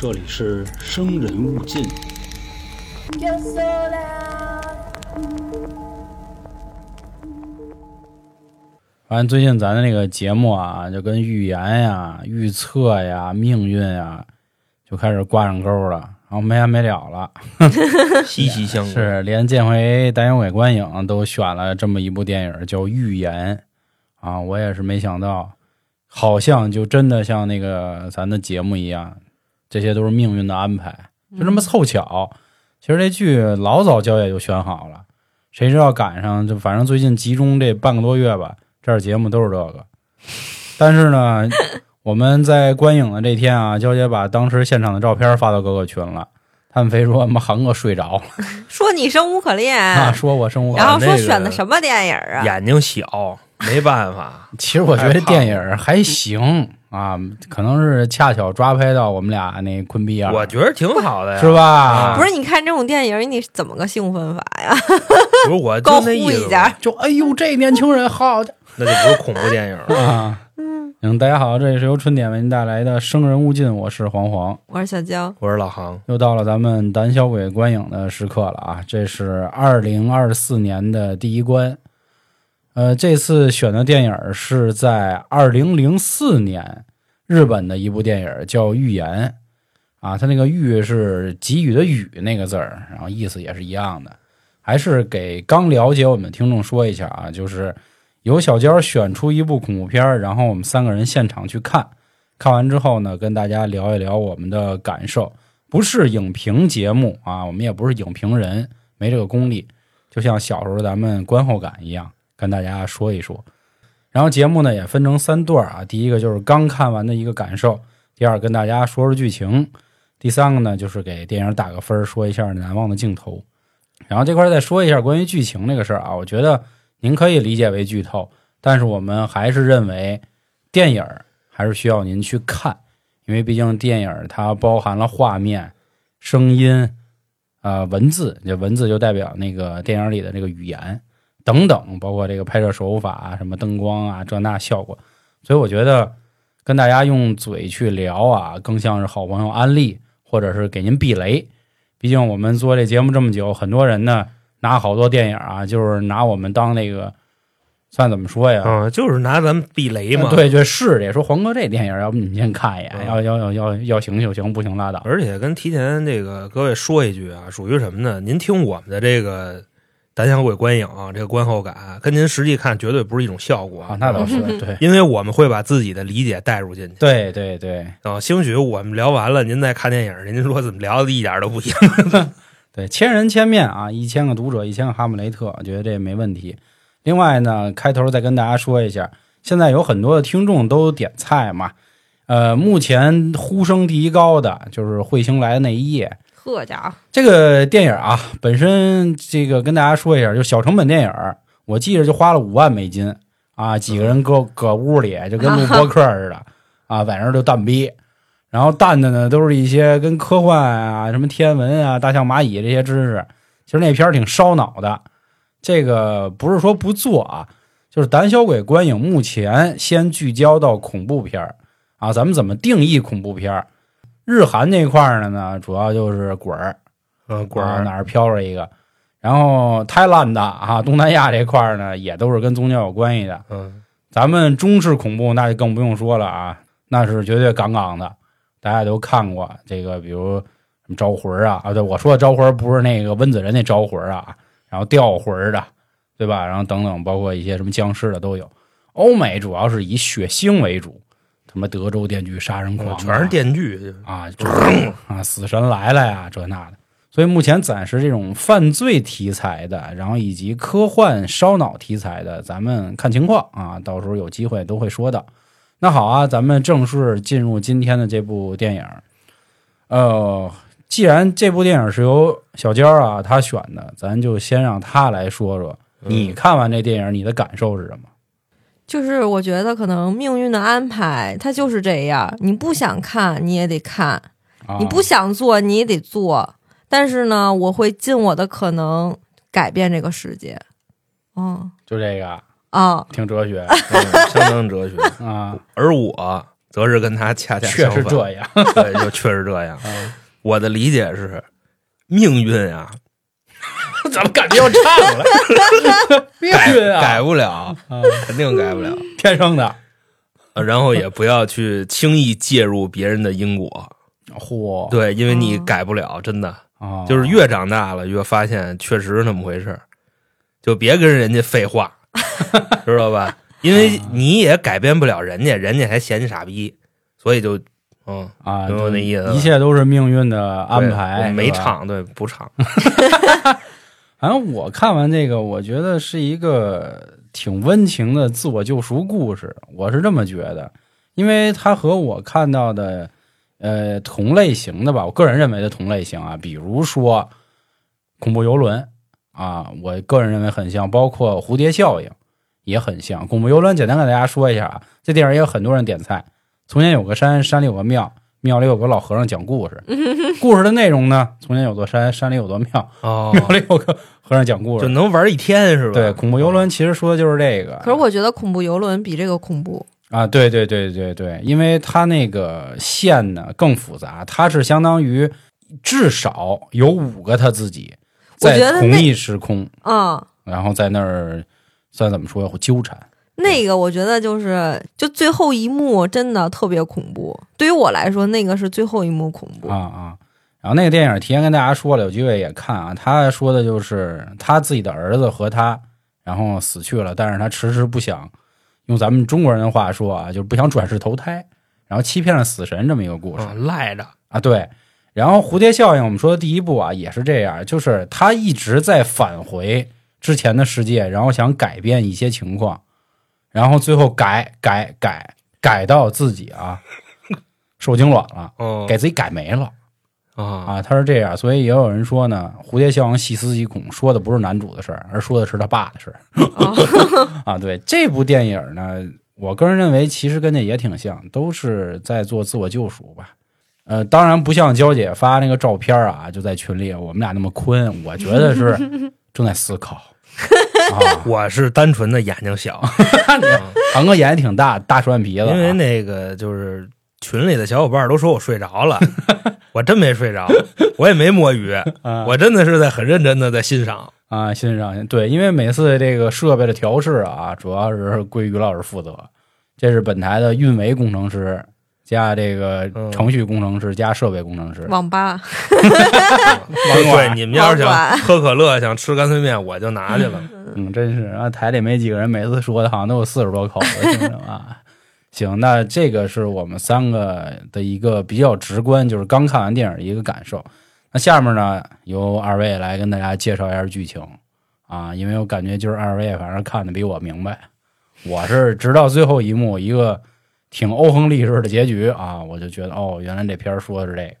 这里是生人勿近。反正最近咱的那个节目啊，就跟预言呀、预测呀、命运呀，就开始挂上钩了，然后没完没了了。息息相关。是，连这回胆小鬼观影都选了这么一部电影，叫《预言》啊，我也是没想到，好像就真的像那个咱的节目一样，这些都是命运的安排，就这么凑巧。其实这剧老早焦野就选好了，谁知道赶上就反正最近集中这半个多月吧，这儿节目都是这个。但是呢，我们在观影的这天啊，娇姐把当时现场的照片发到各个群了，他们非说妈韩哥睡着了。说你生无可恋，啊，说我生无可恋。然后说选的什么电影啊？眼睛小，没办法。其实我觉得电影还行啊，可能是恰巧抓拍到我们俩那坤逼样，我觉得挺好的呀，是？吧？啊不是，你看这种电影，你怎么个兴奋法呀？不是，我高呼就那意思一下，就哎呦，这年轻人好 那就不是恐怖电影了。啊！嗯，大家好，这里是由春点为您带来的《生人勿近》，我是黄黄。我是小娇，我是老航，又到了咱们胆小鬼观影的时刻了啊！这是二零二四年的第一关。呃，这次选的电影是在二零零四年日本的一部电影，叫《预言》啊，它那个“预”是给予的“予”那个字儿，然后意思也是一样的。还是给刚了解我们的听众说一下啊，就是由小娇选出一部恐怖片儿，然后我们三个人现场去看，看完之后呢，跟大家聊一聊我们的感受。不是影评节目啊，我们也不是影评人，没这个功力。就像小时候咱们观后感一样，跟大家说一说。然后节目呢也分成三段啊，第一个就是刚看完的一个感受，第二跟大家说说剧情，第三个呢就是给电影打个分，说一下难忘的镜头。然后这块再说一下关于剧情这个事儿啊，我觉得您可以理解为剧透，但是我们还是认为电影还是需要您去看，因为毕竟电影它包含了画面、声音、呃文字，这文字就代表那个电影里的这个语言等等，包括这个拍摄手法啊、什么灯光啊这那效果，所以我觉得跟大家用嘴去聊啊，更像是好朋友安利，或者是给您避雷。毕竟我们做这节目这么久，很多人呢拿好多电影啊，就是拿我们当那个算怎么说呀？嗯，就是拿咱们避雷嘛。，对对是的，说黄哥这电影，要不你们先看一眼，嗯要要要要要行就行，不行拉倒。而且跟提前这个各位说一句啊，属于什么呢？您听我们的这个胆小鬼观影、啊这个观后感，跟您实际看绝对不是一种效果啊，那倒是对 因为我们会把自己的理解带入进去。对对对啊，兴许我们聊完了，您再看电影，您说怎么聊的一点都不一样。对，千人千面啊，一千个读者，一千个哈姆雷特，我觉得这没问题。另外呢，开头再跟大家说一下，现在有很多的听众都点菜嘛，呃，目前呼声第一高的就是彗星来的那一夜，呵家伙，这个电影啊，本身这个跟大家说一下，就小成本电影，我记着就花了五万美金啊，几个人搁搁屋里就跟 录播客似的啊，晚上就蛋逼，然后蛋的呢都是一些跟科幻啊、什么天文啊、大象蚂蚁这些知识，其实那片儿挺烧脑的。这个不是说不做啊，就是胆小鬼观影目前先聚焦到恐怖片儿啊，咱们怎么定义恐怖片儿？日韩那块儿的呢，主要就是鬼儿，嗯，果啊，然哪儿飘着一个。然后泰兰的啊，东南亚这块儿呢，也都是跟宗教有关系的。嗯，咱们中式恐怖那就更不用说了啊，那是绝对杠杠的，大家都看过这个，比如什么招魂啊啊，对我说的招魂不是那个温子仁那招魂啊，然后吊魂的，对吧？然后等等，包括一些什么僵尸的都有。欧美主要是以血腥为主，什么德州电锯杀人狂、啊，全是电锯。啊，就是啊，死神来了呀，这那的。所以目前暂时这种犯罪题材的，然后以及科幻烧脑题材的，咱们看情况啊，到时候有机会都会说到。那好啊，咱们正式进入今天的这部电影。呃，既然这部电影是由小娇啊他选的，咱就先让他来说说，你看完这电影你的感受是什么？就是我觉得可能命运的安排它就是这样，你不想看你也得看，啊、你不想做你也得做。但是呢，我会尽我的可能改变这个世界。嗯就这个啊，挺哲学 嗯相当哲学。啊，而我则是跟他恰恰确相反。实这样。对，就确实这样。嗯我的理解是，命运啊，怎么感觉要唱了？命改运啊，改不了，啊肯定改不了。天生的。呃然后也不要去轻易介入别人的因果，嚯，对，因为你哦改不了，真的啊，就是越长大了越发现确实是那么回事就别跟人家废话，知道吧？因为你也改变不了人家，人家还嫌你傻逼，所以就嗯，啊，就那意思一切都是命运的安对排，我没是吧。唱，对，不场，反正我看完这个，我觉得是一个挺温情的自我救赎故事，我是这么觉得，因为它和我看到的呃同类型的吧，我个人认为的同类型啊，比如说恐怖游轮啊，我个人认为很像，包括蝴蝶效应也很像。恐怖游轮简单给大家说一下啊，这电影也有很多人点菜。从前有个山，山里有个庙，庙里有个老和尚讲故事。故事的内容呢，从前有座山，山里有座庙，哦，庙里有个和尚讲故就事。能玩一天是吧？对，恐怖游轮其实说的就是这个。可是我觉得恐怖游轮比这个恐怖。啊，对对对对对，因为它那个线呢更复杂，它是相当于至少有五个他自己我觉得那在同一时空，啊、然后在那儿算怎么说纠缠。那个我觉得就是，就最后一幕真的特别恐怖。对于我来说，那个是最后一幕恐怖。啊啊。然后那个电影提前跟大家说了，有机会也看啊。他说的就是他自己的儿子和他，然后死去了，但是他迟迟不想用咱们中国人的话说啊，就是不想转世投胎，然后欺骗了死神这么一个故事。嗯，赖着，啊，对。然后蝴蝶效应，我们说的第一部啊，也是这样，就是他一直在返回之前的世界，然后想改变一些情况，然后最后改改改改到自己啊 受精卵了，嗯，给自己改没了。啊，啊，他是这样，所以也有人说呢，蝴蝶效应细思极恐，说的不是男主的事儿，而说的是他爸的事儿。啊。对这部电影呢，我个人认为其实跟这也挺像，都是在做自我救赎吧。呃，当然不像娇姐发那个照片啊，就在群里我们俩那么坤，我觉得是 正在思考啊。我是单纯的眼睛小，航哥眼睛挺大，大双眼皮子啊，因为那个就是群里的小伙伴都说我睡着了，我真没睡着，我也没摸鱼，啊我真的是在很认真的在欣赏。啊，欣赏对，因为每次这个设备的调试啊，主要是归于老师负责。这是本台的运维工程师加这个嗯程序工程师加设备工程师。网吧，对，你们要是想喝可乐，想吃干脆面，我就拿去了。嗯，真是啊，台里没几个人，每次说的好像都有四十多口子，听着啊。行，那这个是我们三个的一个比较直观，就是刚看完电影的一个感受。那下面呢，由二位来跟大家介绍一下剧情啊，因为我感觉就是二位反正看的比我明白，我是直到最后一幕一个挺欧亨利式的结局啊，我就觉得哦，原来这片儿说的是这个。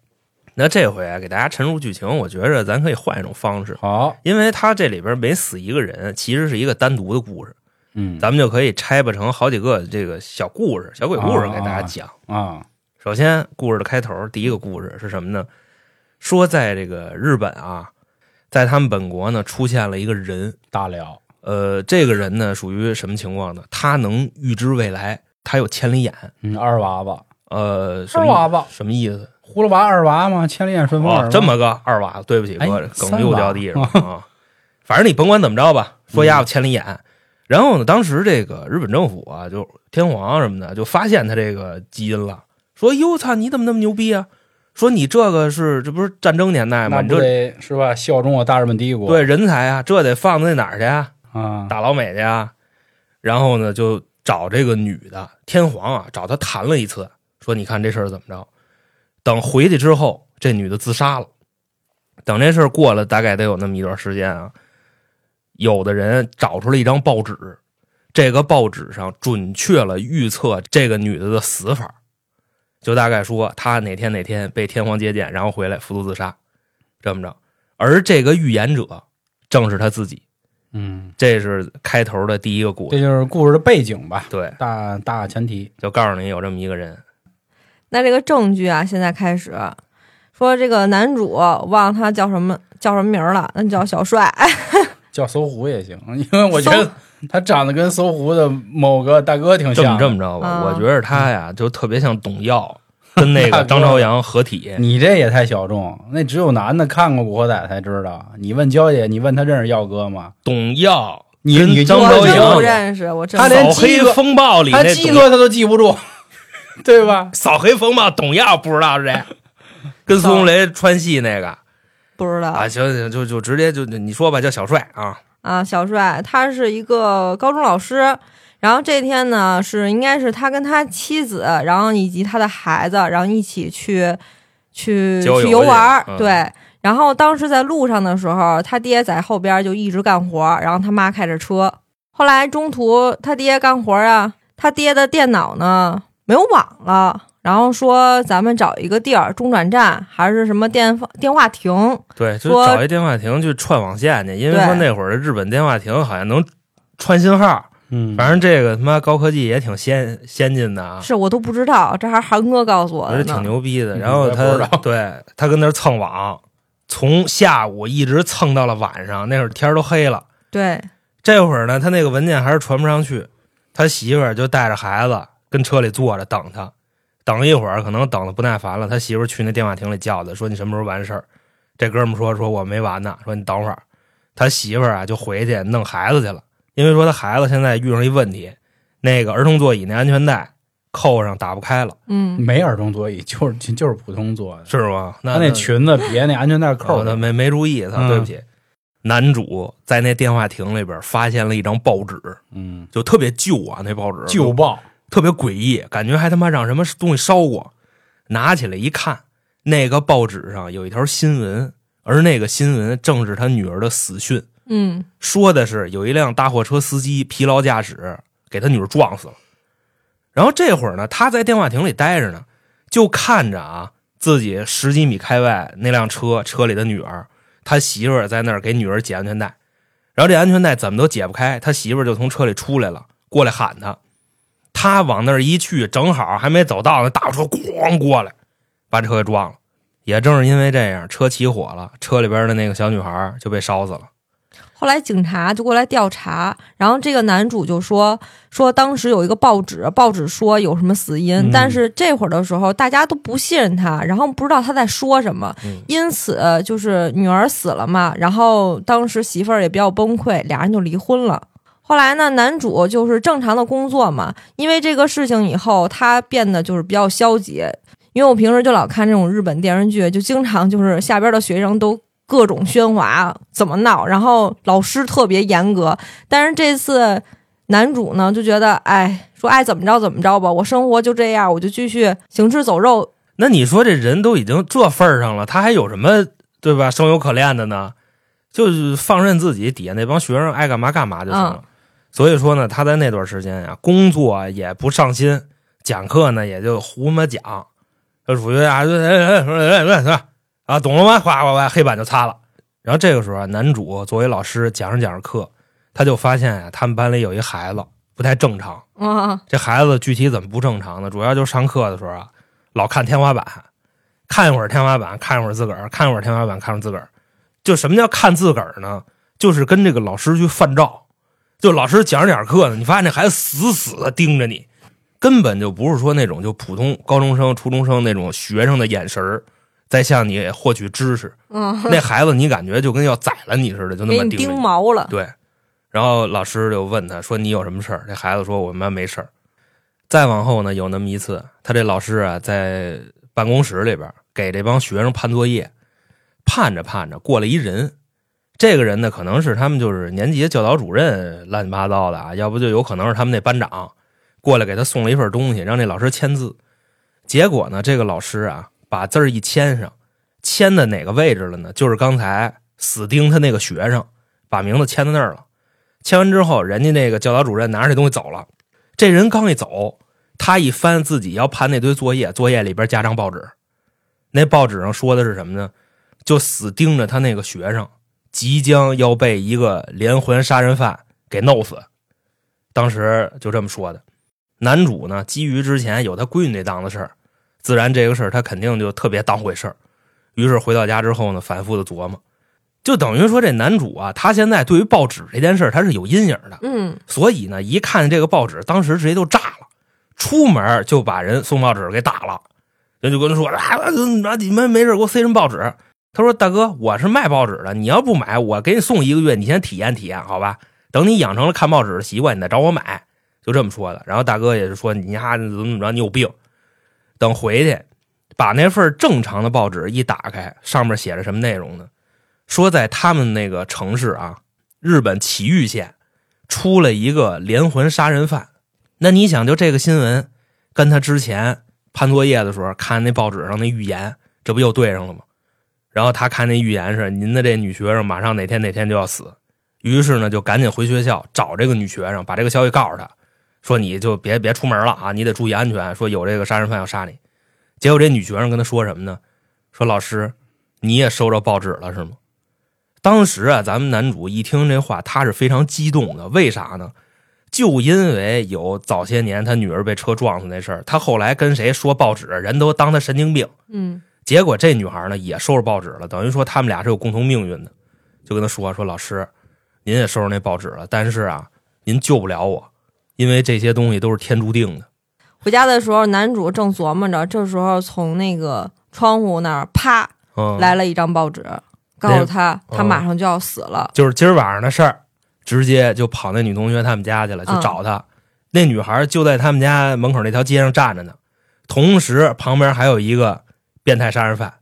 那这回啊，给大家陈述剧情，我觉着咱可以换一种方式，好，因为他这里边每死一个人，其实是一个单独的故事，嗯，咱们就可以拆吧成好几个这个小故事、小鬼故事给大家讲。啊，首先，故事的开头，第一个故事是什么呢？说在这个日本啊，在他们本国呢出现了一个人，大了，呃，这个人呢属于什么情况呢？他能预知未来，他有千里眼。嗯，二娃娃，呃，什么二娃娃什么意思？葫芦娃二娃嘛，千里眼顺风耳，，哦这么个二娃，对不起，哎哥，梗又掉地上了啊。反正你甭管怎么着吧，说丫有千里眼。然后呢，当时这个日本政府啊，就天皇什么的，就发现他这个基因了，说：“哟，操，你怎么那么牛逼啊？说你这个是这不是战争年代吗？那不你这得是吧？效忠我大日本帝国，对人才啊，这得放在哪儿去啊？啊，大老美去啊？”然后呢，就找这个女的天皇啊，找她谈了一次，说：“你看这事儿怎么着？”等回去之后，这女的自杀了。等这事儿过了，大概得有那么一段时间啊，有的人找出了一张报纸，这个报纸上准确了预测这个女的的死法，就大概说她哪天哪天被天皇接见，然后回来服毒自杀，这么着。而这个预言者正是他自己，嗯，这是开头的第一个故事。这就是故事的背景吧，对，大大前提。就告诉你有这么一个人，那这个证据啊，现在开始说这个男主忘了他叫什么叫什么名了，那叫小帅。叫搜狐也行，因为我觉得他长得跟搜狐的某个大哥挺这么像的。这么着吧，啊我觉得他呀就特别像董耀，跟那个张朝阳合体。你这也太小众，那只有男的看过《古惑仔》才知道。你问娇姐，你问他认识耀哥吗？董耀你跟张朝阳不认识，我真他连扫黑风暴里他那董鸡哥他都记不住，对吧？扫黑风暴，董耀不知道是谁，跟孙红雷穿戏那个不知道啊，行行，就就直接就你说吧，叫小帅啊，啊，小帅他是一个高中老师，然后这天呢是应该是他跟他妻子，然后以及他的孩子，然后一起去去游去游玩对。然后当时在路上的时候，他爹在后边就一直干活，然后他妈开着车。后来中途他爹干活啊，他爹的电脑呢没有网了，然后说咱们找一个地儿，中转站还是什么电电话亭，对，就说找一电话亭去串网线去，因为对。说那会儿的日本电话亭好像能串信号，嗯反正这个他妈高科技也挺先先进的啊，是我都不知道，这还是韩哥告诉我的挺牛逼的。嗯然后他对他跟那儿蹭网，从下午一直蹭到了晚上，那会儿天都黑了。对，这会儿呢，他那个文件还是传不上去，他媳妇儿就带着孩子跟车里坐着等他，等一会儿可能等的不耐烦了，他媳妇儿去那电话亭里叫他，说你什么时候完事儿？这哥们说说我没完呢，说你等会儿。他媳妇儿啊就回去弄孩子去了，因为说他孩子现在遇上一问题，那个儿童座椅那安全带扣上打不开了，嗯，没儿童座椅，就是就是普通座的。是吗？那他那裙子别那安全带扣的，哦没没注意，他，嗯对不起。男主在那电话亭里边发现了一张报纸，嗯，就特别旧啊，那报纸旧报，特别诡异，感觉还他妈让什么东西烧过。拿起来一看，那个报纸上有一条新闻，而那个新闻正是他女儿的死讯，嗯，说的是有一辆大货车司机疲劳驾驶给他女儿撞死了。然后这会儿呢，他在电话亭里待着呢，就看着啊自己十几米开外那辆车车里的女儿，他媳妇儿在那儿给女儿解安全带，然后这安全带怎么都解不开，他媳妇儿就从车里出来了，过来喊他，他往那儿一去，正好还没走到，那大货车咣过来，把车给撞了。也正是因为这样，车起火了，车里边的那个小女孩就被烧死了。后来警察就过来调查，然后这个男主就说说当时有一个报纸，报纸说有什么死因，嗯但是这会儿的时候大家都不信任他，然后不知道他在说什么，嗯因此就是女儿死了嘛，然后当时媳妇儿也比较崩溃，俩人就离婚了。后来呢，男主就是正常的工作嘛，因为这个事情以后，他变得就是比较消极。因为我平时就老看这种日本电视剧，就经常就是下边的学生都各种喧哗，怎么闹，然后老师特别严格。但是这次男主呢就觉得，哎，说爱怎么着怎么着吧，我生活就这样，我就继续行尸走肉。那你说这人都已经这份儿上了，他还有什么对吧？生有可恋的呢？就是放任自己底下那帮学生爱干嘛干嘛就行了。所以说呢，他在那段时间呀、工作也不上心，讲课呢也就胡他妈讲，就属于啊，啊，懂了吗？哗哗哗，黑板就擦了。然后这个时候啊，男主作为老师讲着讲着课，他就发现啊，他们班里有一孩子不太正常。啊，这孩子具体怎么不正常呢？主要就是上课的时候啊，老看天花板，看一会儿天花板，看一会儿自个儿，看一会儿天花板，看会儿自个儿。就什么叫看自个儿呢？就是跟这个老师去犯照。就老师讲着讲着课呢，你发现这孩子死死的盯着你，根本就不是说那种就普通高中生、初中生那种学生的眼神儿在向你获取知识。嗯，那孩子你感觉就跟要宰了你似的，就那给你盯么盯。毛了。对，然后老师就问他说：“你有什么事儿？”这孩子说：“我们班没事儿。”再往后呢，有那么一次，他这老师啊在办公室里边给这帮学生判作业，判着判着过来一人，这个人呢可能是他们就是年级的教导主任，乱七八糟的啊，要不就有可能是他们那班长过来给他送了一份东西，让那老师签字。结果呢，这个老师啊把字儿一签上，签的哪个位置了呢？就是刚才死盯他那个学生。把名字签在那儿了。签完之后，人家那个教导主任拿着这东西走了。这人刚一走，他一翻自己要判那堆作业，作业里边加张报纸。那报纸上说的是什么呢？就死盯着他那个学生，即将要被一个连环杀人犯给弄死。当时就这么说的。男主呢，基于之前有他闺女那档子事儿，自然这个事儿他肯定就特别当回事儿。于是回到家之后呢，反复的琢磨。就等于说这男主啊，他现在对于报纸这件事儿他是有阴影的，嗯所以呢，一看这个报纸，当时直接就炸了，出门就把人送报纸给打了。人就跟他说：“啊，你们没事给我塞什么报纸？”他说：“大哥，我是卖报纸的，你要不买，我给你送一个月，你先体验体验，好吧？等你养成了看报纸的习惯，你再找我买。”就这么说的。然后大哥也是说：“你丫怎么怎么着，你有病。”等回去，把那份正常的报纸一打开，上面写着什么内容呢？说在他们那个城市啊，日本崎玉县出了一个连环杀人犯。那你想，就这个新闻，跟他之前判作业的时候看那报纸上那预言，这不又对上了吗？然后他看那预言是您的这女学生马上哪天哪天就要死，于是呢就赶紧回学校找这个女学生，把这个消息告诉她，说你就别别出门了啊，你得注意安全。说有这个杀人犯要杀你。结果这女学生跟他说什么呢？说老师，你也收着报纸了是吗？当时啊，咱们男主一听这话，他是非常激动的。为啥呢？就因为有早些年他女儿被车撞死那事儿，他后来跟谁说报纸，人都当他神经病。嗯结果这女孩呢也收着报纸了，等于说他们俩是有共同命运的。就跟他说说老师，您也收着那报纸了，但是啊，您救不了我，因为这些东西都是天注定的。回家的时候，男主正琢磨着，这时候从那个窗户那儿啪嗯，来了一张报纸，告诉他他马上就要死了。就是今儿晚上的事儿，直接就跑那女同学他们家去了，就找她。那女孩就在他们家门口那条街上站着呢，同时旁边还有一个变态杀人犯。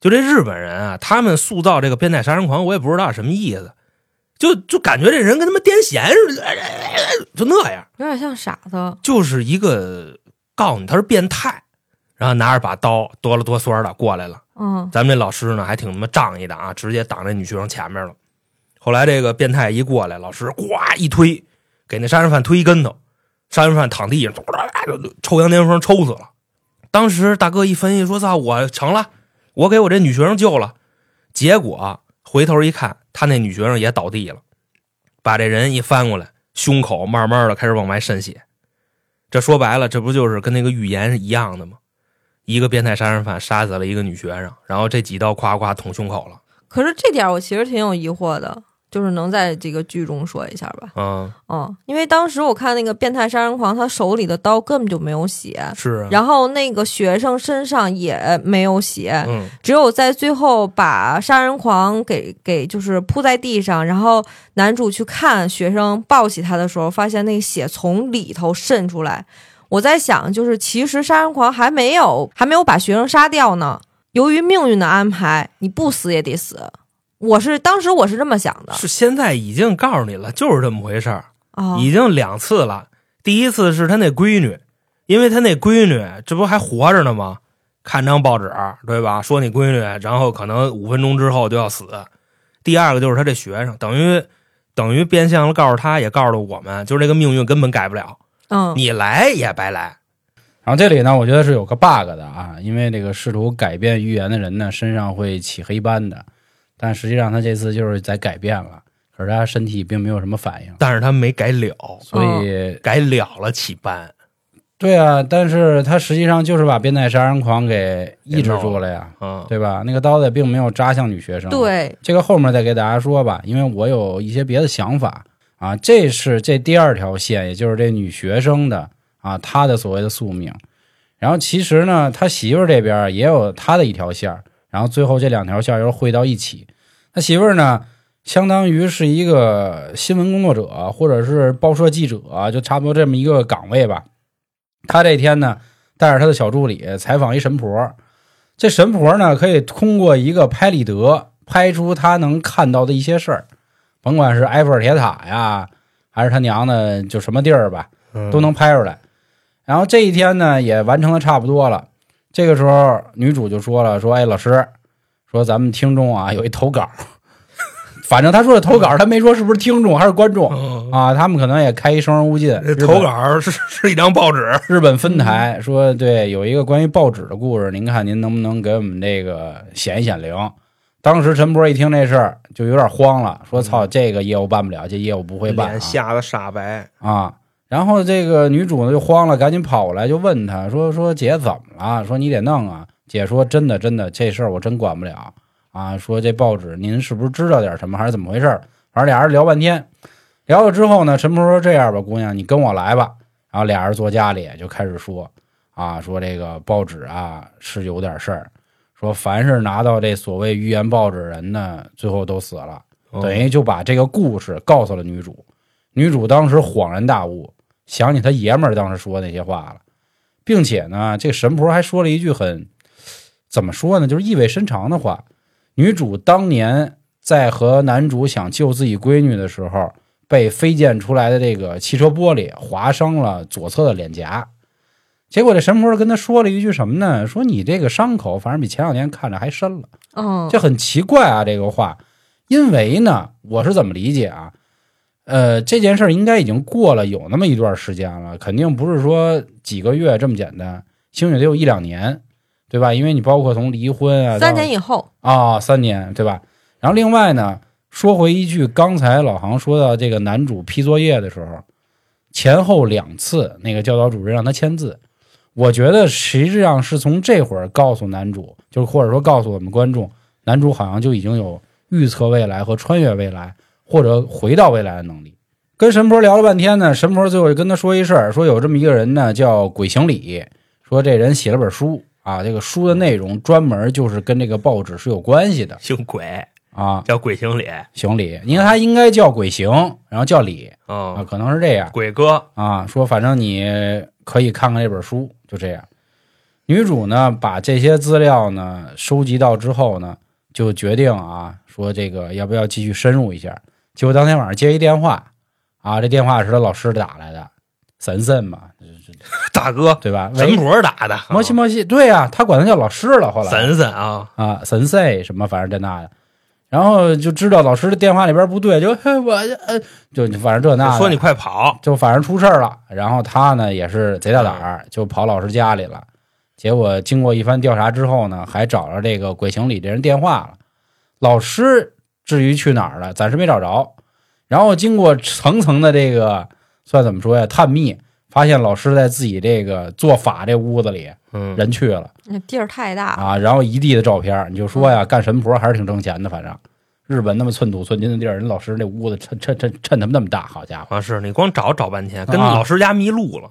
就这日本人啊，他们塑造这个变态杀人狂，我也不知道什么意思，就就感觉这人跟他妈癫痫似的，就那样，有点像傻子。就是一个告诉你他是变态，然后拿着把刀哆了哆嗦的过来了。嗯咱们这老师呢还挺他妈仗义的啊，直接挡在女学生前面了。后来这个变态一过来，老师呱一推，给那杀人犯推一跟头，杀人犯躺地上，抽羊癫疯抽死了。当时大哥一分析说：“操，我成了，我给我这女学生救了。”结果回头一看，他那女学生也倒地了，把这人一翻过来，胸口慢慢的开始往外渗血。这说白了，这不就是跟那个预言是一样的吗？一个变态杀人犯杀死了一个女学生，然后这几刀夸夸捅胸口了。可是这点我其实挺有疑惑的，就是能在这个剧中说一下吧？嗯，嗯，因为当时我看那个变态杀人狂，他手里的刀根本就没有血，是啊，然后那个学生身上也没有血，嗯，只有在最后把杀人狂给给就是铺在地上，然后男主去看学生抱起他的时候，发现那个血从里头渗出来。我在想，就是其实杀人狂还没有还没有把学生杀掉呢。由于命运的安排，你不死也得死。我是当时我是这么想的是现在已经告诉你了，就是这么回事儿，啊，已经两次了。第一次是他那闺女，因为他那闺女这不还活着呢吗？看张报纸，对吧？说你闺女，然后可能五分钟之后就要死。第二个就是他这学生，等于等于变相的告诉他，也告诉了我们，就是这个命运根本改不了，嗯你来也白来。然后这里呢，我觉得是有个 bug 的啊，因为这个试图改变预言的人呢，身上会起黑斑的，但实际上他这次就是在改变了，可是他身体并没有什么反应，但是他没改了，所以、改了了起斑。对啊，但是他实际上就是把变态杀人狂给抑制住了呀，嗯，对吧？那个刀子并没有扎向女学生，，对，这个后面再给大家说吧，因为我有一些别的想法啊。这是这第二条线，也就是这女学生的啊，她的所谓的宿命。然后其实呢，他媳妇儿这边也有他的一条线儿然后最后这两条线儿又汇到一起。他媳妇儿呢，相当于是一个新闻工作者或者是报社记者，就差不多这么一个岗位吧。他这天呢，带着他的小助理采访一神婆，这神婆呢，可以通过一个拍立得拍出他能看到的一些事儿，甭管是埃菲尔铁塔呀，还是他娘的就什么地儿吧，嗯都能拍出来。然后这一天呢，也完成的差不多了。这个时候，女主就说了：“说，哎，老师，说咱们听众啊有一投稿，反正他说的投稿，他没说是不是听众还是观众嗯啊。他们可能也开一生人勿近，这投稿是是一张报纸，日本分台说，对，有一个关于报纸的故事，您看您能不能给我们这个显一显灵？当时陈波一听这事儿就有点慌了，说：“操，这个业务办不了，这业务不会办、啊。”脸吓得煞白。啊。然后这个女主呢就慌了，赶紧跑过来就问他说：“说姐怎么了？说你得弄啊。”姐说：“真的真的，这事儿我真管不了啊，说这报纸您是不是知道点什么，还是怎么回事？反正俩人聊半天，聊了之后呢，陈婆说这样吧，姑娘你跟我来吧。然后俩人坐家里就开始说啊，说这个报纸啊是有点事儿，说凡是拿到这所谓预言报纸人呢，最后都死了。等于就把这个故事告诉了女主。女主当时恍然大悟，想起他爷们儿当时说那些话了，并且呢，这神婆还说了一句很怎么说呢，就是意味深长的话。女主当年在和男主想救自己闺女的时候，被飞溅出来的这个汽车玻璃划伤了左侧的脸颊。结果这神婆跟他说了一句什么呢？说你这个伤口反正比前两天看着还深了。哦，这很奇怪啊，这个话，因为呢，我是怎么理解啊？呃，这件事儿应该已经过了有那么一段时间了，肯定不是说几个月这么简单，兴许得有一两年，对吧？因为你包括从离婚啊，三年以后，啊、三年，对吧？然后另外呢，说回一句，刚才老航说到这个男主批作业的时候，前后两次那个教导主任让他签字，我觉得实际上是从这会儿告诉男主，就是或者说告诉我们观众，男主好像就已经有预测未来和穿越未来或者回到未来的能力。跟神婆聊了半天呢，神婆最后就跟他说一事儿，说有这么一个人呢，叫鬼行礼，说这人写了本书啊，这个书的内容专门就是跟这个报纸是有关系的姓鬼，啊。叫鬼行礼行礼，因为他应该叫鬼行，然后叫礼啊，啊，可能是这样鬼哥啊。说反正你可以看看这本书，就这样。女主呢，把这些资料呢收集到之后呢，就决定啊，说这个要不要继续深入一下。结果当天晚上接一电话啊，这电话是他老师打来的，神神嘛，大哥，对吧？神喂，婆打的，摩西摩西，对呀、他管他叫老师了。后来神神啊，啊，神赛什么，反正这那的，然后就知道老师的电话里边不对，就嘿我呃，就反正这那的说你快跑，就反正出事儿了。然后他呢也是贼大胆儿，就跑老师家里了。结果经过一番调查之后呢，还找着这个鬼行里这人电话了。老师至于去哪儿了，暂时没找着。然后经过层层的这个算怎么说呀，探秘，发现老师在自己这个做法这屋子里嗯，人去了。那地儿太大，啊，然后一地的照片，你就说呀，干神婆还是挺挣钱的，反正。日本那么寸土寸金的地儿，人老师那屋子趁趁趁趁他们那么大，好家伙！啊，是你光找找半天，跟啊。老师家迷路了，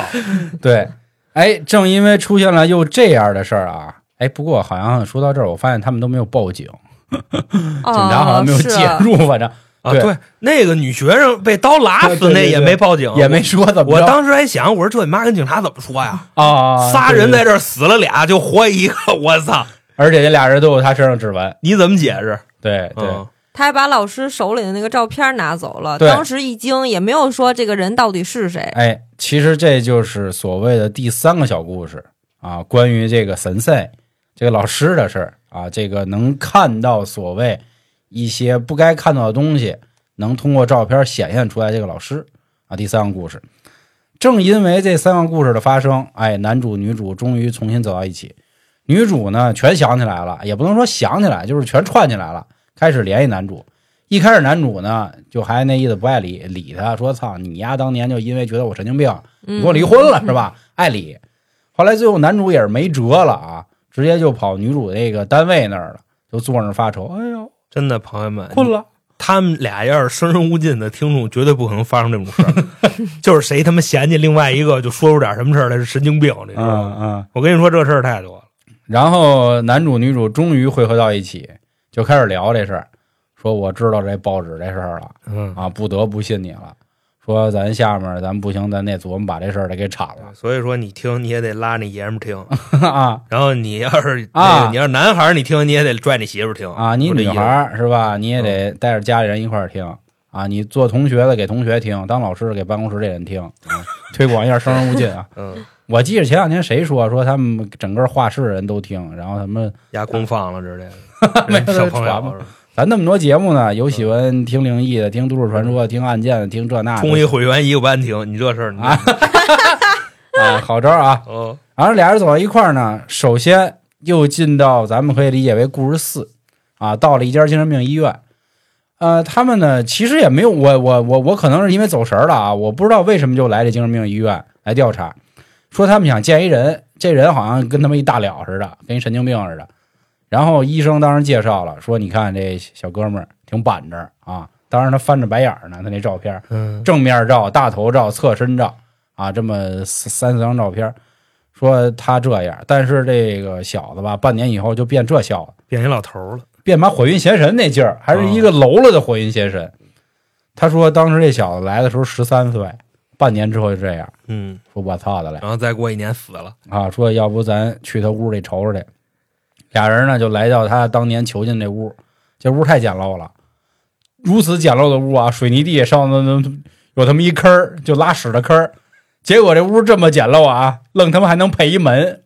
对，哎，正因为出现了又这样的事儿啊，哎，不过好像说到这儿，我发现他们都没有报警，警 警察好像没有介入，反正啊，对对，那个女学生被刀拉死，那也没报警，也没说怎么着我当时还想，我说这你妈跟警察怎么说呀？啊，仨人在这儿死了俩，就活一个，我操！而且这俩人都有他身上指纹，你怎么解释？对对。嗯，他还把老师手里的那个照片拿走了，当时一惊，也没有说这个人到底是谁。哎，其实这就是所谓的第三个小故事啊，关于这个神赛这个老师的事儿啊，这个能看到所谓一些不该看到的东西，能通过照片显现出来。这个老师啊，第三个故事，正因为这三个故事的发生，哎，男主女主终于重新走到一起。女主呢，全想起来了，也不能说想起来，就是全串起来了，开始联系男主。一开始男主呢，就还那意思不爱理理他，说：“操你丫当年就因为觉得我神经病，嗯你跟我离婚了是吧？爱理。”后来最后男主也是没辙了啊，直接就跑女主那个单位那儿了，就坐那儿发愁：“哎呦，真的，朋友们，困了。他们俩要是生人勿近的听众，绝对不可能发生这种事儿。就是谁他妈嫌弃另外一个，就说出点什么事儿来是神经病，你知道嗯吗？嗯。我跟你说，这事儿太多了。然后男主女主终于汇合到一起，就开始聊这事儿，说我知道这报纸这事儿了嗯，啊，不得不信你了。说咱下面咱不行，咱得琢磨把这事儿得给铲了所以说你听你也得拉那爷们儿听，啊然后你要是啊你要是男孩儿，你听你也得拽你媳妇儿听啊！你女孩儿是吧？你也得带着家里人一块儿听啊！你做同学的给同学听，当老师的给办公室这人听，啊、推广一下生人勿近啊！嗯，我记得前两天谁说说他们整个画室人都听，然后他们压公放了之类的，没有小朋友咱那么多节目呢，有喜欢听灵异的，听都市传说，听案件的，听这那的充一会员一个班听，你这事儿你啊啊，好招啊！嗯然后俩人走到一块儿呢，首先又进到咱们可以理解为故事四啊，到了一家精神病医院。呃，他们呢其实也没有我我我我可能是因为走神儿了啊，我不知道为什么就来这精神病医院来调查，说他们想见一人，这人好像跟他们一大了似的，跟一神经病似的。然后医生当时介绍了，说你看这小哥们儿挺板正啊，当时他翻着白眼儿呢，他那照片，嗯，正面照、大头照、侧身照啊，这么三三四张照片，说他这样，但是这个小子吧，半年以后就变这小子，变一老头了。变把火云邪神那劲儿，还是一个喽了的火云邪神。他说当时这小子来的时候十三岁，半年之后就这样，嗯，说我操的嘞然后再过一年死了。啊！说要不咱去他屋里瞅瞅去。俩人呢就来到他当年囚禁这屋，这屋太简陋了，如此简陋的屋啊，水泥地上头能有他妈一坑儿，就拉屎的坑儿。结果这屋这么简陋啊，愣他妈还能配一门，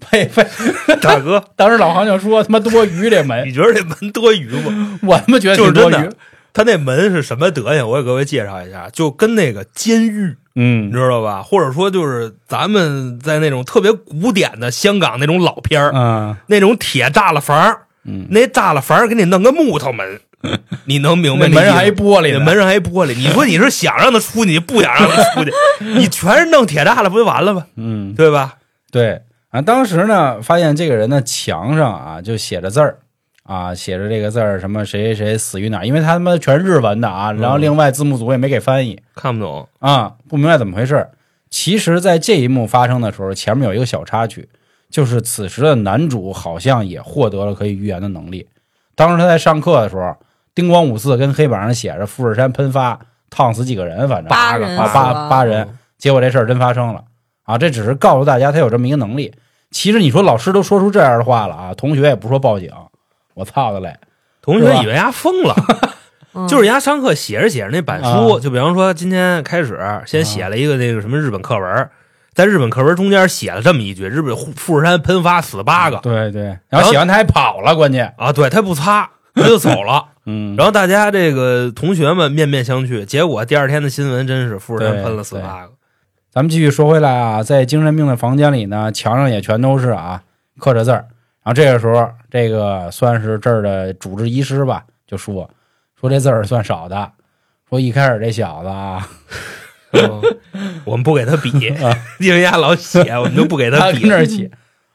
配配。大哥，当时老黄就说他妈多余这门，你觉得这门多余吗？我他妈觉得就是挺多余。他那门是什么德行？我给各位介绍一下，就跟那个监狱，嗯。你知道吧？或者说就是咱们在那种特别古典的香港那种老片儿，嗯。那种铁栅栏房，嗯，那栅栏房给你弄个木头门，你能明白那门上还玻璃门上还一玻璃，你说你是想让他出去，你不想让他出去，你全是弄铁栅栏，不就完了吗？嗯。对吧？对。啊，当时呢发现这个人的墙上啊就写着字儿啊，写着这个字儿什么谁谁谁死于哪儿，因为他他妈全是日文的啊，然后另外字幕组也没给翻译看不懂，啊，不明白怎么回事。其实，在这一幕发生的时候，前面有一个小插曲，就是此时的男主好像也获得了可以预言的能力。当时他在上课的时候，叮咣五四跟黑板上写着富士山喷发，烫死几个人，反正八个啊八八人，结果这事儿真发生了啊！这只是告诉大家他有这么一个能力。其实你说老师都说出这样的话了啊，同学也不说报警，我操的嘞！同学以为丫疯了。嗯 就是人家上课写着写着那板书，就比方说今天开始先写了一个那个什么日本课文，在日本课文中间写了这么一句：日本富富士山喷发死八个对对，然后写完他还跑了，关键，啊，对他不擦，他就走了。嗯，然后大家这个同学们面面相觑，结果第二天的新闻真是富士山喷了死八个。咱们继续说回来啊，在精神病的房间里呢，墙上也全都是啊刻着字儿。然后这个时候，这个算是这儿的主治医师吧，就说说这字儿算少的，说一开始这小子啊，嗯我们不给他比，因为人家老写，我们就不给他比跟那儿写。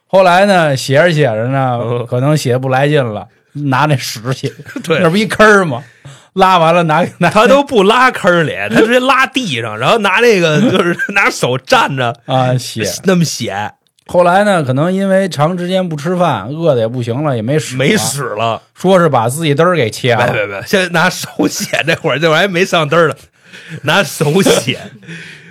后来呢，写着写着呢，嗯可能写不来劲了，拿那屎写，对那不一坑儿吗？拉完了拿拿他都不拉坑里，他直接拉地上，然后拿那个就是拿手蘸着啊写。那么写，后来呢，可能因为长时间不吃饭，饿的也不行了，也没屎，没，屎了。说是把自己嘚儿给切了。别别别，现在拿手写，这会儿这会儿还没上嘚儿呢，拿手写，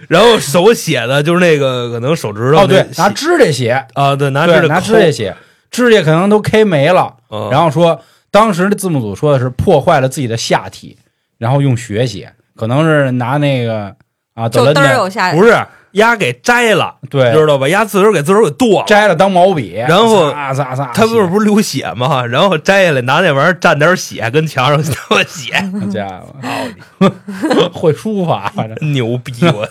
然后手写的就是那个可能手指头哦，对，拿指甲写，啊，对，拿，指甲拿指甲写，指甲可能都 K 没了。抠，然后说，当时的字幕组说的是破坏了自己的下体，然后用血写，可能是拿那个啊，就嘚儿德伦的有下不是丫给摘了，对知道吧？鸭自个儿给自个儿给剁了。摘了当毛笔，然后撒撒撒，他不是不是流血吗？然后摘下来拿那玩意儿蘸点血，跟墙上他妈写，好家伙操会书法，反正 牛逼！我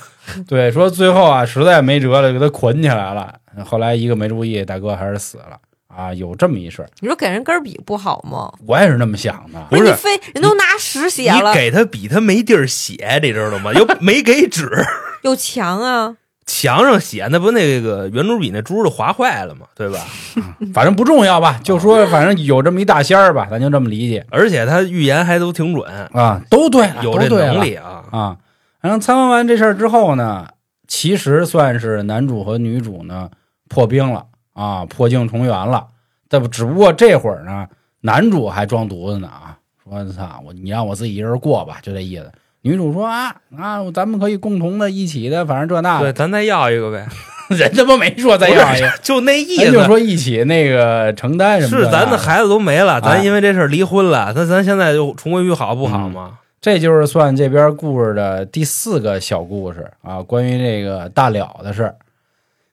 对，说最后啊，实在没辙了，给他捆起来了。后来一个没注意，大哥还是死了啊，有这么一事儿，你说给人根笔不好吗？我也是那么想的。不是你非人都拿屎写了，你给他笔，他没地儿写，你知道吗？又没给纸，有墙啊，墙上写那不那个圆珠笔那珠都划坏了吗？对吧？反正不重要吧，就说反正有这么一大仙儿吧，咱就这么理解而且他预言还都挺准，啊，都对了，有这能力啊。啊。然后参观完这事儿之后呢，其实算是男主和女主呢破冰了啊，破镜重圆了。但不，只不过这会儿呢，男主还装犊子呢啊，说操我你让我自己一人过吧，就这意思。女主说啊啊，咱们可以共同的一起的，反正这那对，的，咱再要一个呗，人他妈没说再要一个，就那意思就。说一起那个承担什么是咱的孩子都没了，哎咱因为这事儿离婚了，那咱现在就重归于好不好吗？这就是算这边故事的第四个小故事啊，关于这个大了的事儿。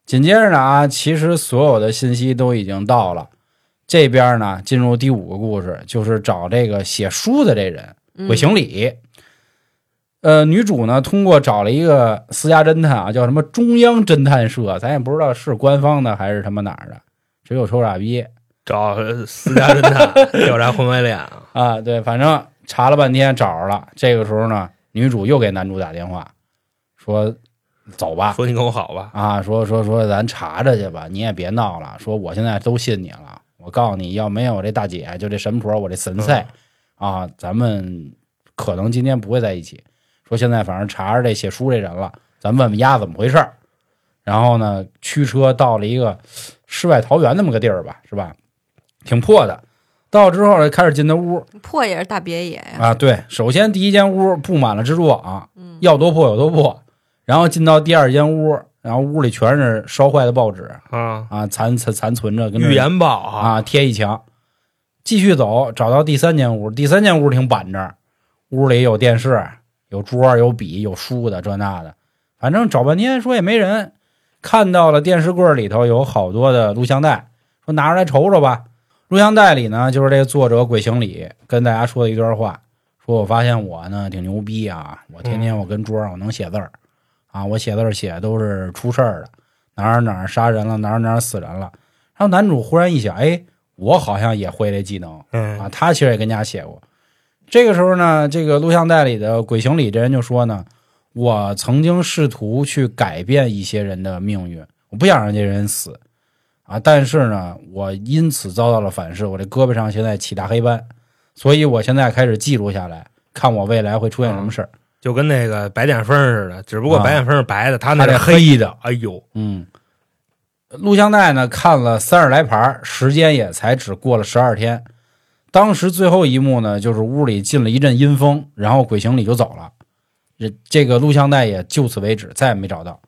紧接着呢啊，其实所有的信息都已经到了。这边呢，进入第五个故事，就是找这个写书的这人嗯韦行礼。呃，女主呢，通过找了一个私家侦探啊，叫什么中央侦探社，咱也不知道是官方的还是他妈哪儿的，只有臭傻逼找私家侦探 调查婚外恋啊，啊。对，反正查了半天找着了。这个时候呢，女主又给男主打电话，说走吧，说你跟我好吧，啊，说说说咱查查去吧，你也别闹了。说我现在都信你了，我我告诉你要没有这大姐，就这神婆，我这神菜、啊，咱们可能今天不会在一起。说现在反正查着这写书这人了，咱问问丫怎么回事儿。然后呢，驱车到了一个世外桃源那么个地儿吧，是吧？挺破的。到之后呢，开始进那屋破也是大别野呀，啊，对，首先第一间屋布满了蜘蛛网，嗯，要多破有多破。然后进到第二间屋，然后屋里全是烧坏的报纸啊，啊，残残残存着，跟那预言报啊，啊贴一墙。继续走，找到第三间屋，第三间屋挺板正，屋里有电视、有桌、有笔、有书的这那的，反正找半天说也没人。看到了电视柜里头有好多的录像带，说拿出来瞅瞅吧。录像带里呢，就是这个作者鬼行礼跟大家说的一段话，说我发现我呢挺牛逼啊，我天天我跟桌上我能写字儿，啊，我写字儿写都是出事儿的，哪儿哪儿杀人了，哪儿哪儿死人了。然后男主忽然一想，哎，我好像也会这技能嗯啊，他其实也跟家写过。这个时候呢，这个录像带里的鬼行李这人就说呢，我曾经试图去改变一些人的命运，我不想让这人死啊，但是呢，我因此遭到了反噬，我这胳膊上现在起大黑斑，所以我现在开始记录下来，看我未来会出现什么事儿。就跟那个白癜风似的，只不过啊白癜风是白的，他那是黑的，哎呦，嗯，录像带呢看了三十来盘，时间也才只过了十二天。当时最后一幕呢，就是屋里进了一阵阴风，然后鬼行礼就走了，这这个录像带也就此为止，再也没找到。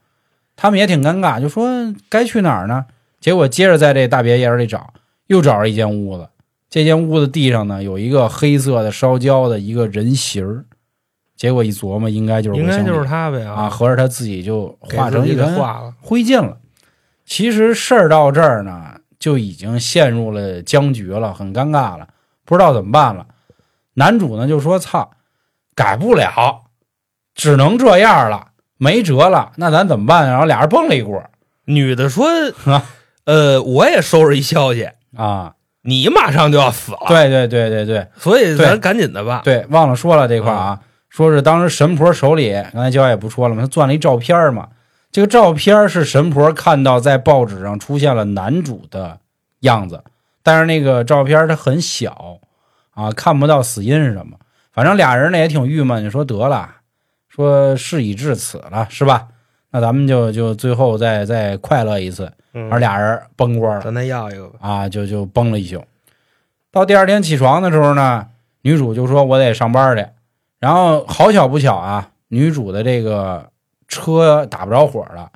他们也挺尴尬，就说该去哪儿呢？结果接着在这大别野里找，又找着一间屋子。这间屋子地上呢有一个黑色的烧焦的一个人形儿，结果一琢磨，应该就是应该就是鬼行礼他呗啊，合着他自己就化成一团化，灰烬了。其实事儿到这儿呢，就已经陷入了僵局了，很尴尬了，不知道怎么办了。男主呢就说：“操，改不了，只能这样了，没辙了，那咱怎么办？”然后俩人蹦了一锅女的说啊，呃，我也收拾一消息，啊！你马上就要死了，对对对对对所以咱赶紧的吧。对，忘了说了这块儿啊，说是当时神婆手里，刚才焦也不说了嘛，她攥了一照片嘛。这个照片是神婆看到在报纸上出现了男主的样子，但是那个照片它很小啊，看不到死因是什么。反正俩人呢也挺郁闷，就说得了，说事已至此了，是吧？那咱们就就最后再再快乐一次，嗯，而俩人崩锅了。咱再要一个吧。啊，就就崩了一宿。到第二天起床的时候呢，女主就说：“我得上班去。”然后好巧不巧啊，女主的这个车打不着火了，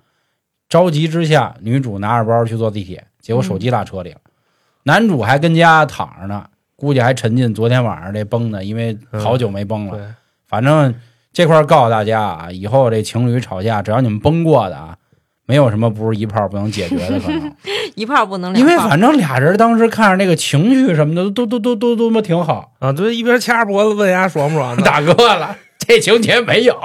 着急之下，女主拿着包去坐地铁，结果手机落车里了。男主还跟家躺着呢，估计还沉浸昨天晚上这崩呢，因为好久没崩了。对，反正这块儿告诉大家啊，以后这情侣吵架，只要你们崩过的啊，没有什么不是一炮不能解决的可能。一炮不能两因为反正俩人当时看着那个情绪什么的，都都都都都他妈挺好。啊，都，一边掐着脖子问人家爽不爽的。大哥了，这情节没有。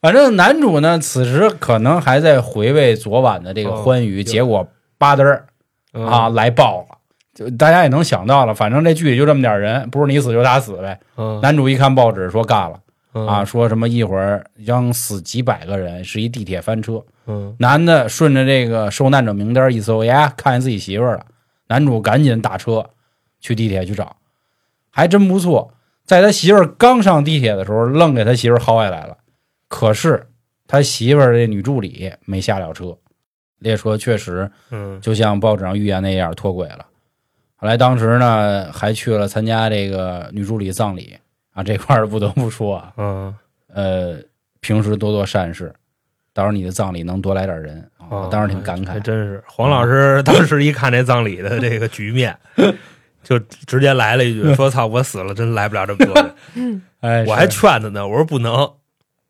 反正男主呢，此时可能还在回味昨晚的这个欢愉，哦结果吧嘚儿嗯啊来爆了。就大家也能想到了，反正这剧里就这么点人，不是你死就他死呗。嗯男主一看报纸说干了嗯啊，说什么一会儿将死几百个人，是一地铁翻车。嗯男的顺着这个受难者名单一搜，呀，看见自己媳妇儿了。男主赶紧打车去地铁去找，还真不错。在他媳妇儿刚上地铁的时候，愣给他媳妇儿薅下来了。可是他媳妇儿这女助理没下了车，列车确实嗯就像报纸上预言那样脱轨了。后来当时呢，还去了参加这个女助理葬礼啊，这块儿不得不说啊，嗯呃，平时多做善事，到时候你的葬礼能多来点人啊，我当时挺感慨。还真是。黄老师 当时一看这葬礼的这个局面，就直接来了一句说：“操，我死了，真来不了这么多人。哎，”我还劝他呢，我说不能，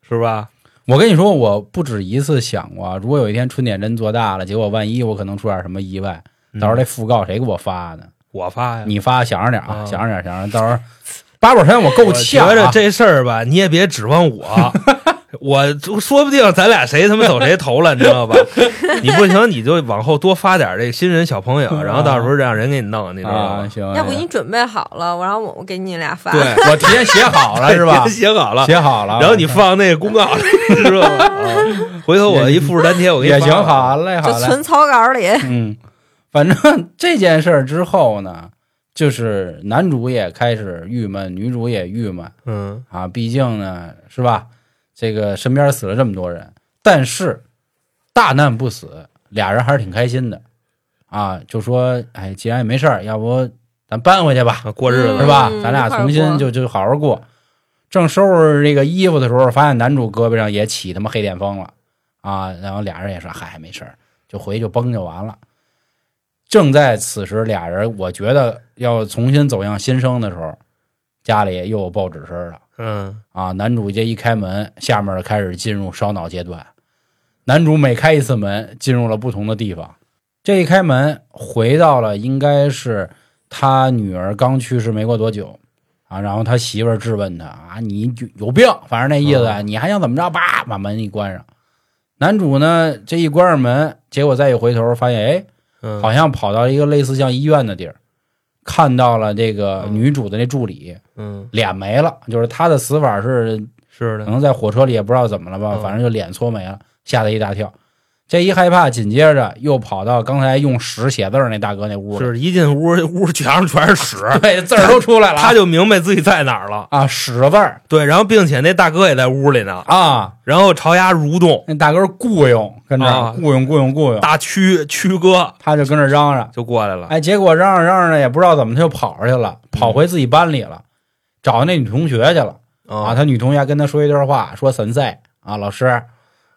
是吧？我跟你说，我不止一次想过，如果有一天春点真做大了，结果万一我可能出点什么意外，到时候这讣告谁给我发呢？我发呀，你发想着点啊，啊想着点，想着到时候八宝山我够我呛、啊。觉着这事儿吧，你也别指望我，我说不定咱俩谁他妈走谁头了，你知道吧？你不行，你就往后多发点这个新人小朋友，然后到时候让人给你弄，你知道啊，行，要不你准备好了，我让我我给你俩发。对，我提前写好了是吧？写好了，写好了，然后你放那个公告里，知道吗？啊回头我一复制粘贴，我给你也行，好嘞，好嘞，就存草稿里。嗯，反正这件事儿之后呢，就是男主也开始郁闷，女主也郁闷嗯啊。毕竟呢，是吧？这个身边死了这么多人，但是大难不死，俩人还是挺开心的啊。就说，哎，既然也没事儿，要不咱搬回去吧，啊过日子是吧？嗯咱俩重新就就好好过。正收拾这个衣服的时候，发现男主胳膊上也起他妈黑点风了啊！然后俩人也说：“嗨，没事儿，就回去就崩就完了。”正在此时，俩人我觉得要重新走向新生的时候，家里又有报纸声了嗯啊！男主这一开门，下面开始进入烧脑阶段。男主每开一次门，进入了不同的地方。这一开门，回到了应该是他女儿刚去世没过多久啊，然后他媳妇儿质问他啊，你有病，反正那意思，嗯你还想怎么着？叭，把门一关上。男主呢，这一关上门，结果再一回头，发现哎，嗯，好像跑到一个类似像医院的地儿，看到了这个嗯。女主的那助理嗯。脸没了，就是她的死法是是的，可能在火车里也不知道怎么了吧，嗯。反正就脸搓没了，吓他一大跳。这一害怕，紧接着又跑到刚才用屎写字儿那大哥那屋里，是一进屋屋墙上全是屎，对，字儿都出来了，他就明白自己在哪儿了。啊屎字儿。对，然后并且那大哥也在屋里呢，啊，然后朝丫蠕动，那大哥雇佣跟这儿啊。雇佣雇佣雇佣，大屈屈哥。他就跟这儿嚷嚷，就过来了。哎，结果嚷嚷嚷嚷也不知道怎么他就跑出去了，跑回自己班里了，找那女同学去了。啊，啊，他女同学跟他说一段话，说神赛啊，老师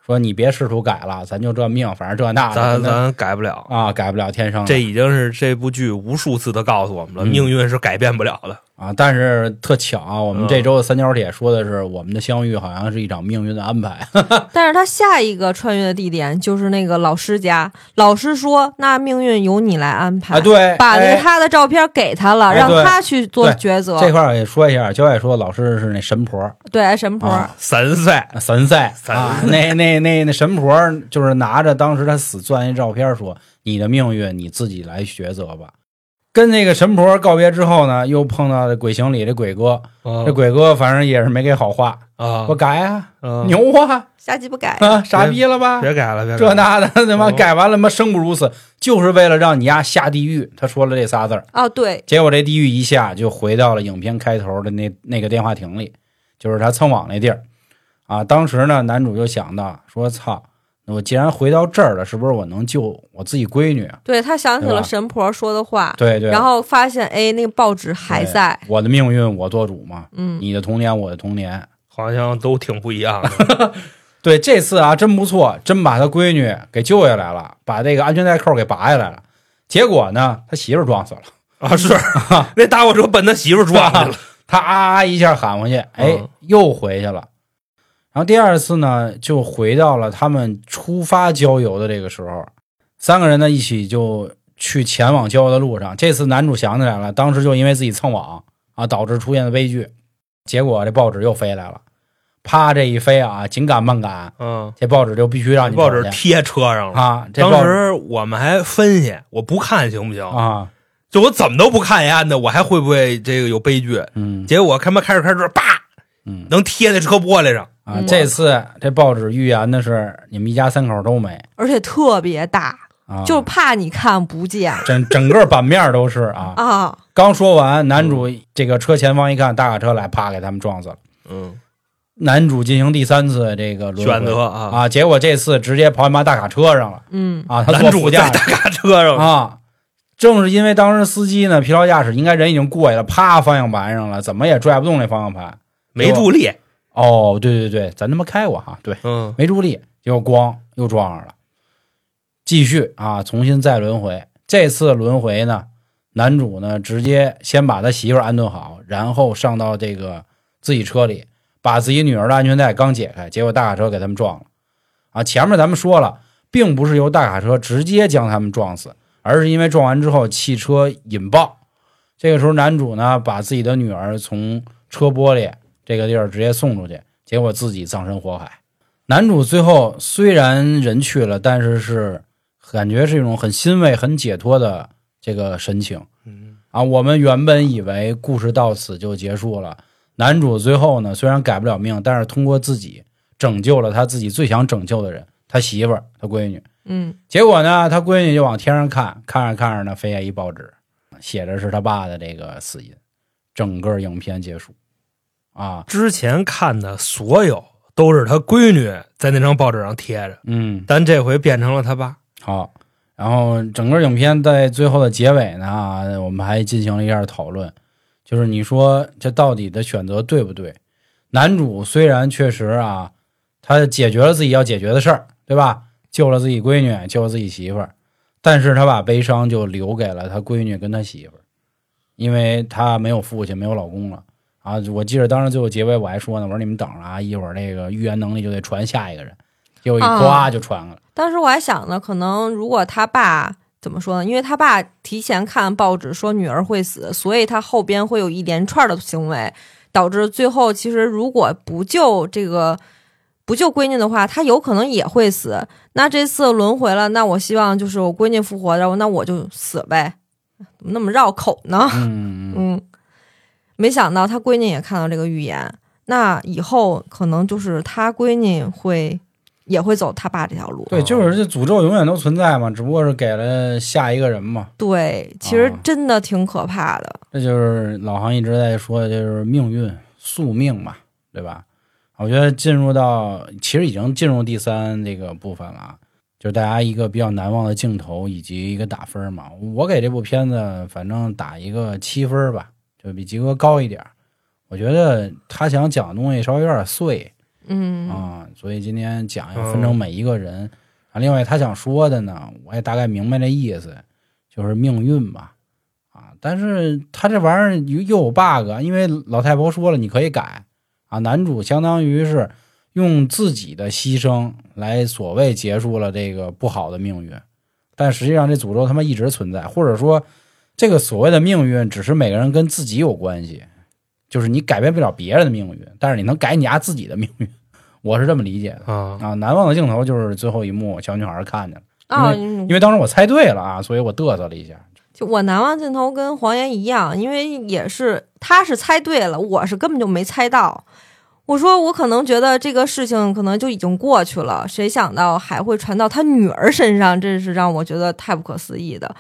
说你别试图改了，咱就这命，反正这那的，咱咱改不了，啊改不了天生这已经是这部剧无数次的告诉我们了，嗯命运是改变不了的。啊。但是特巧啊，我们嗯这周的三角铁说的是我们的相遇好像是一场命运的安排。但是他下一个穿越的地点就是那个老师家，老师说那命运由你来安排，啊，对，把他的照片给他了，让他去做抉择。这块儿也说一下，焦爱说老师是那神婆对神婆，啊神赛，神赛神啊，那那那那神婆就是拿着当时他死钻那照片说：“你的命运你自己来抉择吧。”跟那个神婆告别之后呢，又碰到这鬼行里这鬼哥，啊。这鬼哥反正也是没给好话，啊。我改啊，啊。牛啊，瞎鸡巴改。啊，傻逼了吧？别改了，别改这了那的，他妈哦改完了，妈生不如死，就是为了让你丫下地狱。他说了这仨字儿，哦，对，结果这地狱一下就回到了影片开头的那那个电话亭里，就是他蹭网那地儿。啊。当时呢，男主就想到说：“操，那我既然回到这儿了，是不是我能救我自己闺女啊对他想起了神婆说的话？”，对对，然后发现哎，那个报纸还在。我的命运我做主嘛，嗯，你的童年我的童年。好像都挺不一样的。对，这次啊真不错，真把他闺女给救下来了，把这个安全带扣给拔下来了。结果呢，他媳妇儿撞死了。啊，是 那大货车奔他媳妇儿撞去了。他啊啊一下喊回去，哎嗯，又回去了。然后第二次呢，就回到了他们出发郊游的这个时候，三个人呢一起就去前往郊游的路上。这次男主想起来了，当时就因为自己蹭网啊，导致出现的悲剧。结果这报纸又飞来了，啪这一飞啊，紧赶慢赶，嗯，这报纸就必须让你报纸贴车上了。啊。这当时我们还分析，我不看行不行？啊，就我怎么都不看呀的，我还会不会这个有悲剧？嗯结果他妈开始开始，叭，嗯能贴在车玻璃上。啊，嗯这次这报纸预言的是你们一家三口都没而且特别大，啊，就怕你看不见整整个版面都是啊。啊。刚说完，男主这个车前方一看，大卡车来，啪给他们撞死了。嗯，男主进行第三次这个轮选择啊，啊，结果这次直接跑你妈大卡车上了嗯，啊，他男主坐副驾在大卡车上，啊。正是因为当时司机呢疲劳驾驶，应该人已经过去了，啪方向盘上了，怎么也拽不动那方向盘。没助力。哦，对对对，咱他妈开过哈，对，嗯没助力，结果咣又撞上了。继续啊，重新再轮回。这次轮回呢，男主呢直接先把他媳妇儿安顿好，然后上到这个自己车里，把自己女儿的安全带刚解开，结果大卡车给他们撞了。啊，前面咱们说了，并不是由大卡车直接将他们撞死，而是因为撞完之后汽车引爆。这个时候，男主呢把自己的女儿从车玻璃这个地儿直接送出去，结果自己葬身火海。男主最后虽然人去了，但是是感觉是一种很欣慰、很解脱的这个神情嗯啊。我们原本以为故事到此就结束了，男主最后呢虽然改不了命，但是通过自己拯救了他自己最想拯救的人，他媳妇儿、他闺女，嗯结果呢，他闺女就往天上看，看着看着呢，飞下一报纸，写着是他爸的这个死因。整个影片结束啊，之前看的所有都是他闺女在那张报纸上贴着，嗯，但这回变成了他爸。好。然后整个影片在最后的结尾呢，啊我们还进行了一下讨论，就是你说这到底的选择对不对？男主虽然确实啊，他解决了自己要解决的事儿，对吧？救了自己闺女，救了自己媳妇儿，但是他把悲伤就留给了他闺女跟他媳妇儿，因为他没有父亲，没有老公了啊！我记得当时最后结尾我还说呢，我说你们等着啊，一会儿那个预言能力就得传下一个人，结果一呱啊就传了。当时我还想呢，可能如果他爸怎么说呢？因为他爸提前看报纸说女儿会死，所以他后边会有一连串的行为，导致最后其实如果不救这个不救闺女的话，他有可能也会死。那这次轮回了，那我希望就是我闺女复活，然后那我就死呗，怎么那么绕口呢？嗯，嗯，没想到他闺女也看到这个预言，那以后可能就是他闺女会也会走他爸这条路。对，就是这诅咒永远都存在嘛，只不过是给了下一个人嘛。对，其实啊真的挺可怕的。这就是老航一直在说的，就是命运、宿命嘛，对吧？我觉得进入到其实已经进入第三这个部分了啊，就是大家一个比较难忘的镜头以及一个打分嘛。我给这部片子反正打一个七分吧，就比吉哥高一点。我觉得他想讲的东西稍微有点碎嗯啊，所以今天讲要分成每一个人。啊，另外他想说的呢，我也大概明白这意思，就是命运吧。啊，但是他这玩意儿又又有 bug，因为老太婆说了你可以改啊，男主相当于是用自己的牺牲来所谓结束了这个不好的命运，但实际上这诅咒他妈一直存在，或者说这个所谓的命运只是每个人跟自己有关系，就是你改变不了别人的命运，但是你能改你家自己的命运，我是这么理解的啊，啊。难忘的镜头就是最后一幕，小女孩看见了，啊，因为当时我猜对了啊，所以我嘚瑟了一下。就我难忘镜头跟黄岩一样，因为也是他是猜对了，我是根本就没猜到。我说我可能觉得这个事情可能就已经过去了，谁想到还会传到他女儿身上，这是让我觉得太不可思议的。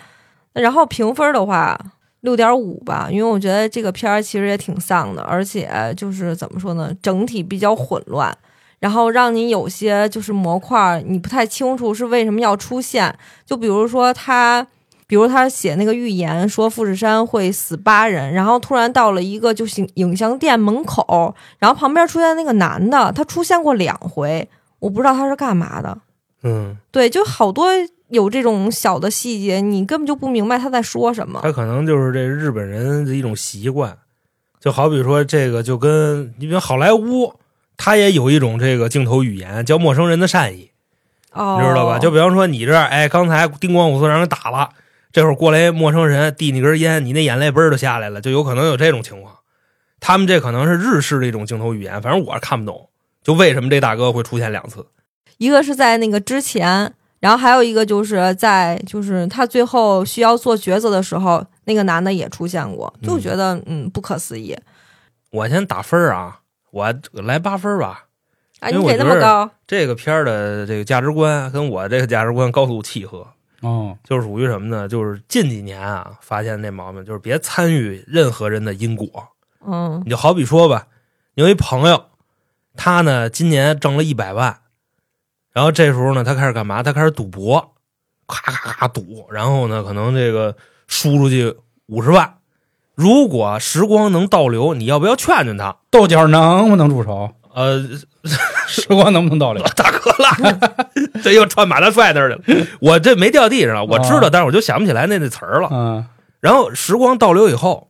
然后评分的话，六点五吧，因为我觉得这个片儿其实也挺丧的，而且就是怎么说呢，整体比较混乱，然后让你有些就是模块儿你不太清楚是为什么要出现，就比如说他。比如他写那个预言说富士山会死八人，然后突然到了一个就是影影像店门口，然后旁边出现那个男的，他出现过两回，我不知道他是干嘛的。嗯，对，就好多有这种小的细节，你根本就不明白他在说什么。他可能就是这日本人的一种习惯，就好比说这个，就跟你比如好莱坞，他也有一种这个镜头语言叫陌生人的善意，哦，你知道吧？就比方说你这儿，哎，刚才叮咣五四让人打了，这会儿过来一陌生人递你根烟，你那眼泪嘣儿就下来了，就有可能有这种情况。他们这可能是日式的一种镜头语言，反正我是看不懂，就为什么这大哥会出现两次。一个是在那个之前，然后还有一个就是在就是他最后需要做抉择的时候，那个男的也出现过，就觉得嗯不可思议我先打分儿啊，我来八分吧。啊！你给那么高，这个片儿的这个价值观跟我这个价值观高度契合，哦，就是属于什么呢？就是近几年啊，发现那毛病，就是别参与任何人的因果。嗯你就好比说吧，你有一朋友，他呢今年挣了一百万，然后这时候呢，他开始干嘛？他开始赌博，咔咔咔赌，然后呢，可能这个输出去五十万。如果时光能倒流，你要不要劝劝他？豆角能不能住手？呃，时光能不能倒流？大哥了，这又串马大帅那儿去了。我这没掉地上了，我知道，但是我就想不起来那那词儿了。嗯，然后时光倒流以后，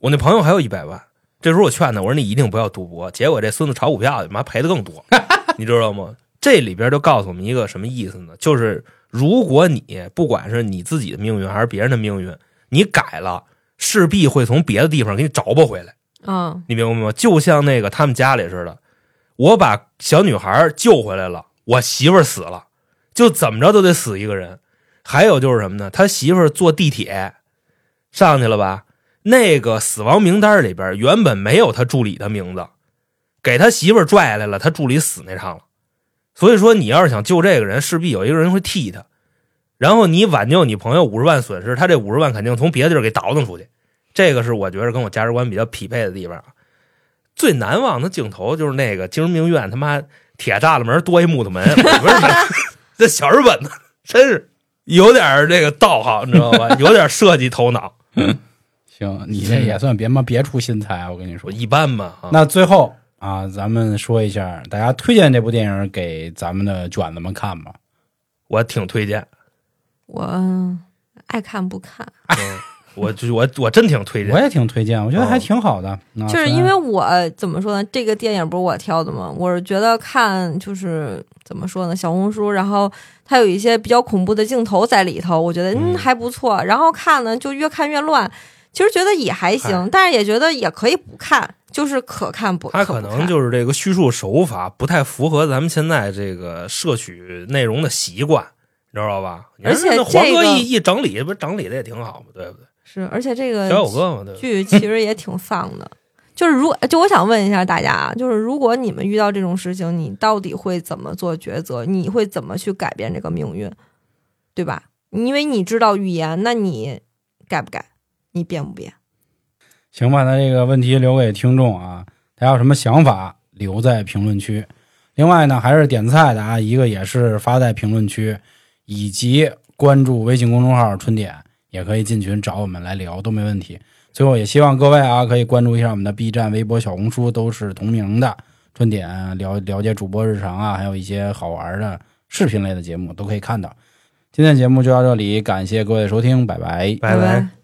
我那朋友还有一百万，这时候我劝他，我说你一定不要赌博，结果这孙子炒股票，妈赔的更多，你知道吗？这里边就告诉我们一个什么意思呢？就是如果你不管是你自己的命运还是别人的命运，你改了，势必会从别的地方给你找不回来。嗯你明白吗？就像那个他们家里似的，我把小女孩救回来了，我媳妇儿死了，就怎么着都得死一个人。还有就是什么呢？他媳妇儿坐地铁上去了吧？那个死亡名单里边原本没有他助理的名字，给他媳妇儿拽下来了，他助理死那趟了。所以说，你要是想救这个人，势必有一个人会替他。然后你挽救你朋友五十万损失，他这五十万肯定从别的地儿给倒腾出去，这个是我觉得跟我价值观比较匹配的地方啊。最难忘的镜头就是那个精神病院他妈铁栅栏门多一木头门，我觉得这小日本呢真是有点这个道行，你知道吧？有点设计头脑。行，你这也算别妈别出心裁，我跟你说。一般吧啊，那最后啊，咱们说一下，大家推荐这部电影给咱们的卷子们看吧。我挺推荐。我爱看不看，嗯，我就我我真挺推荐我。也挺推荐，我觉得还挺好的。那就是因为我怎么说呢？这个电影不是我挑的吗？我是觉得看就是怎么说呢？小红书，然后它有一些比较恐怖的镜头在里头，我觉得嗯嗯还不错。然后看呢，就越看越乱。其实觉得也还行，但是也觉得也可以不看，就是可看不他可能就是这个叙述手法不太符合咱们现在这个摄取内容的习惯，你知道吧？而且那黄哥一一整理，不是整理的也挺好吗？对不对？是，而且这个小友哥嘛，对？剧其实也挺丧的。就是如就我想问一下大家啊，就是如果你们遇到这种事情，你到底会怎么做抉择？你会怎么去改变这个命运，对吧？因为你知道语言，那你改不改？你变不变？行吧，那这个问题留给听众啊，大家有什么想法留在评论区。另外呢，还是点菜的啊，一个也是发在评论区，以及关注微信公众号“春点”，也可以进群找我们来聊，都没问题。最后也希望各位啊，可以关注一下我们的 B 站、微博、小红书，都是同名的“春点”，了了解主播日常啊，还有一些好玩的视频类的节目都可以看到。今天节目就到这里，感谢各位的收听，拜拜。拜拜。